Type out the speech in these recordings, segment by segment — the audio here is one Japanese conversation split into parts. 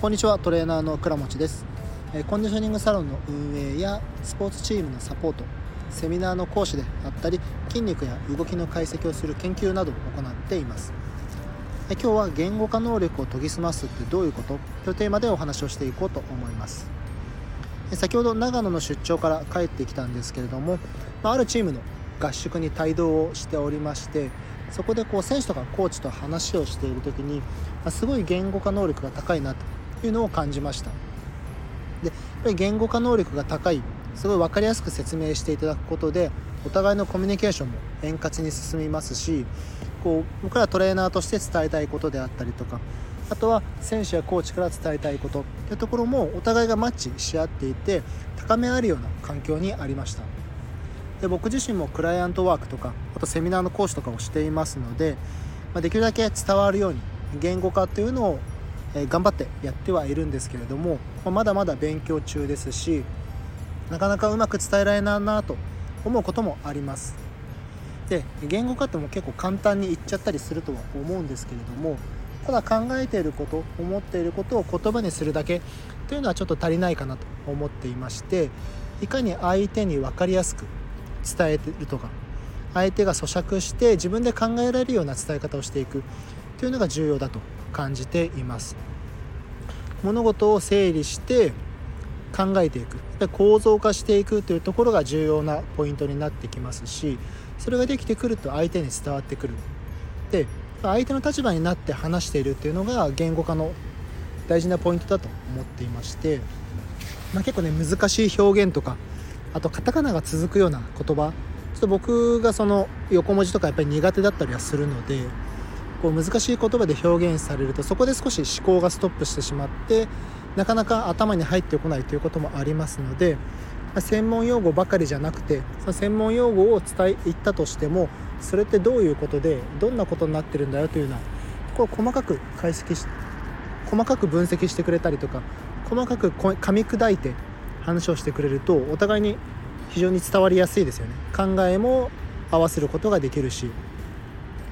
こんにちはトレーナーの倉持です。コンディショニングサロンの運営やスポーツチームのサポートセミナーの講師であったり筋肉や動きの解析をする研究などを行っています。今日は言語化能力を研ぎ澄ますってどういうこと？というテーマでお話をしていこうと思います。先ほど長野の出張から帰ってきたんですけれどもあるチームの合宿に帯同をしておりましてそこでこう選手とかコーチと話をしている時にすごい言語化能力が高いなと。いうのを感じました。でやっぱり言語化能力が高い。すごい分かりやすく説明していただくことでお互いのコミュニケーションも円滑に進みますしこう僕らトレーナーとして伝えたいことであったりとかあとは選手やコーチから伝えたいこと。というところもお互いがマッチし合っていて高め合えるような環境にありました。で僕自身もクライアントワークとかあとセミナーの講師とかをしていますので、まあ、できるだけ伝わるように言語化っていうのを、え頑張ってやってはいるんですけれども、まあ、まだまだ勉強中ですしなかなかうまく伝えられないなと思うこともあります。で言語化っても結構簡単に言っちゃったりするとは思うんですけれどもただ考えていること思っていることを言葉にするだけというのはちょっと足りないかなと思っていましていかに相手に分かりやすく伝えてるとか相手が咀嚼して自分で考えられるような伝え方をしていくというのが重要だと感じています。物事を整理して考えていく。構造化していくというところが重要なポイントになってきますしそれができてくると相手に伝わってくる。で相手の立場になって話しているっていうのが言語化の大事なポイントだと思っていまして、まあ、結構ね難しい表現とかあとカタカナが続くような言葉。ちょっと僕がその横文字とかやっぱり苦手だったりはするのでこう難しい言葉で表現されるとそこで少し思考がストップしてしまってなかなか頭に入ってこないということもありますので専門用語ばかりじゃなくてその専門用語を伝え言ったとしてもそれってどういうことでどんなことになってるんだよというようなこう細かく解析し細かく分析してくれたりとか細かく噛み砕いて話をしてくれるとお互いに非常に伝わりやすいですよね。考えも合わせることができるし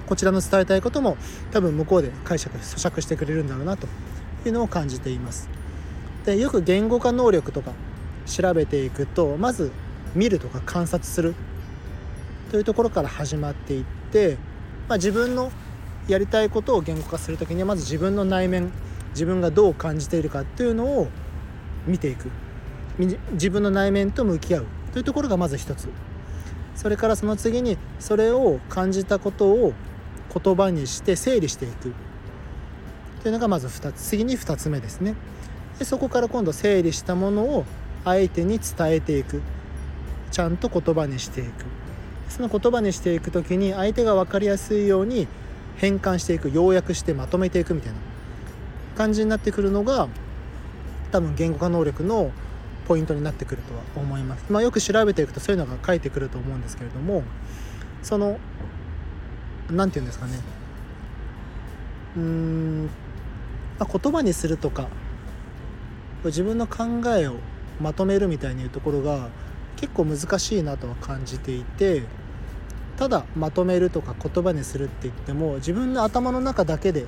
こちらの伝えたいことも多分向こうで解釈咀嚼してくれるんだろうなというのを感じています。でよく言語化能力とか調べていくとまず見るとか観察するというところから始まっていって、まあ、自分のやりたいことを言語化する時にはまず自分の内面自分がどう感じているかっていうのを見ていく。自分の内面と向き合うというところがまず一つ。それからその次にそれを感じたことを言葉にして整理していく。というのがまず2つ。次に2つ目ですね。でそこから今度整理したものを相手に伝えていく。ちゃんと言葉にしていく。その言葉にしていく時に相手が分かりやすいように変換していく。要約してまとめていくみたいな。感じになってくるのが多分言語化能力のポイントになってくるとは思います。まあ、よく調べていくとそういうのが書いてくると思うんですけれどもその何て言うんですかね。うーん、まあ、言葉にするとか自分の考えをまとめるみたいないうところが結構難しいなとは感じていてただまとめるとか言葉にするって言っても自分の頭の中だけで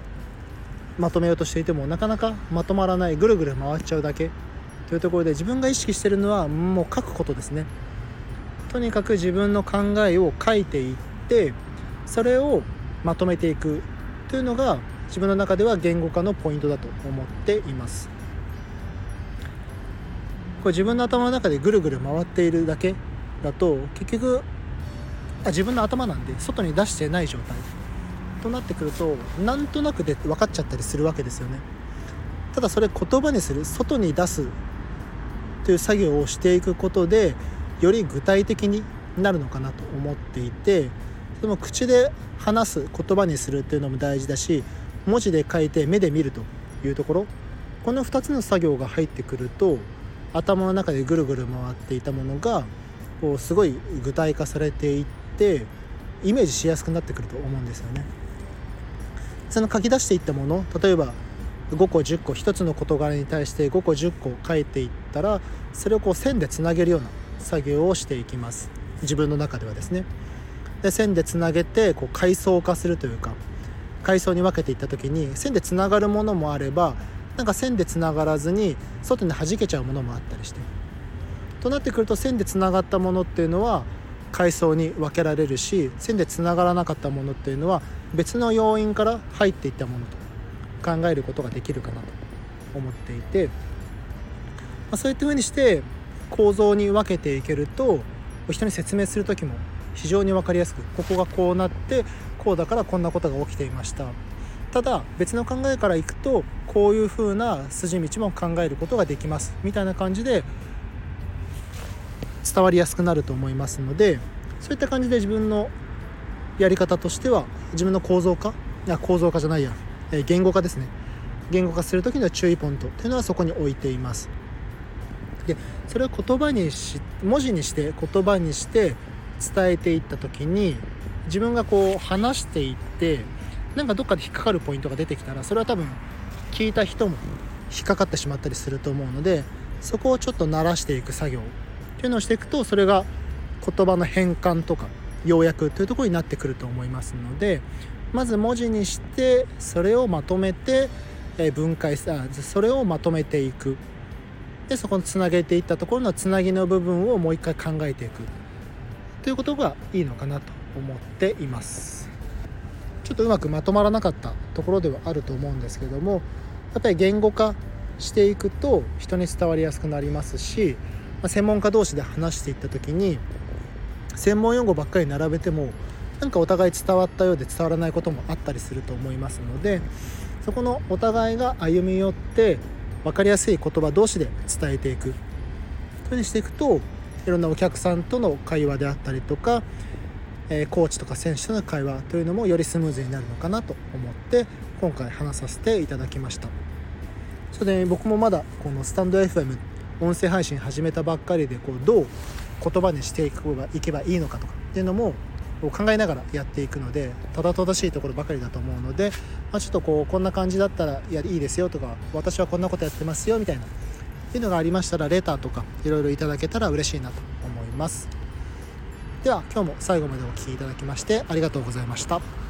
まとめようとしていてもなかなかまとまらないぐるぐる回っちゃうだけというところで自分が意識してるのはもう書くことですね。とにかく自分の考えを書いていってそれをまとめていくというのが自分の中では言語化のポイントだと思っています。これ自分の頭の中でぐるぐる回っているだけだと結局あ自分の頭なんで外に出してない状態となってくるとなんとなくで分かっちゃったりするわけですよね。ただそれ言葉にする外に出すという作業をしていくことでより具体的になるのかなと思っていてでも口で話す言葉にするっていうのも大事だし文字で書いて目で見るというところこの2つの作業が入ってくると頭の中でぐるぐる回っていたものがこうすごい具体化されていってイメージしやすくなってくると思うんですよね。その書き出していったもの例えば5個10個1つの事柄に対して5個10個書いていったらそれをこう線でつなげるような作業をしていきます自分の中ではですね。で線でつなげてこう階層化するというか階層に分けていった時に線でつながるものもあればなんか線でつながらずに外に弾けちゃうものもあったりして。となってくると線でつながったものっていうのは階層に分けられるし線でつながらなかったものっていうのは別の要因から入っていったものと考えることができるかなと思っていて、まあ、そういったふうにして構造に分けていけると人に説明する時も非常に分かりやすくここがこうなってこうだからこんなことが起きていました。ただ別の考えからいくとこういう風な筋道も考えることができます。みたいな感じで伝わりやすくなると思いますのでそういった感じで自分のやり方としては自分の構造化いや構造化じゃないや、え言語化ですね。言語化する時の注意ポイントっていうのはそこに置いています。でそれを言葉にし文字にして言葉にして伝えていった時に自分がこう話していってなんかどっかで引っかかるポイントが出てきたらそれは多分聞いた人も引っかかってしまったりすると思うのでそこをちょっと慣らしていく作業っていうのをしていくとそれが言葉の変換とか要約というところになってくると思いますのでまず文字にしてそれをまとめて分解さそれをまとめていく。でそこにつなげていったところのつなぎの部分をもう一回考えていく。ということがいいのかなと思っています。ちょっとうまくまとまらなかったところではあると思うんですけどもやっぱり言語化していくと人に伝わりやすくなりますし専門家同士で話していった時に専門用語ばっかり並べてもなんかお互い伝わったようで伝わらないこともあったりすると思いますのでそこのお互いが歩み寄って分かりやすい言葉同士で伝えていく。というふうにしていくといろんなお客さんとの会話であったりとか、えコーチとか選手との会話というのもよりスムーズになるのかなと思って今回話させていただきました。それで僕もまだこのスタンド FM 音声配信始めたばっかりでこうどう言葉にしていけばいけばいいのかとかっていうのも考えながらやっていくのでただ正しいところばかりだと思うので、まあ、ちょっとこうこんな感じだったらいいですよとか私はこんなことやってますよみたいないうのがありましたらレターとかいろいろいただけたら嬉しいなと思います。では今日も最後までお聴きいただきましてありがとうございました。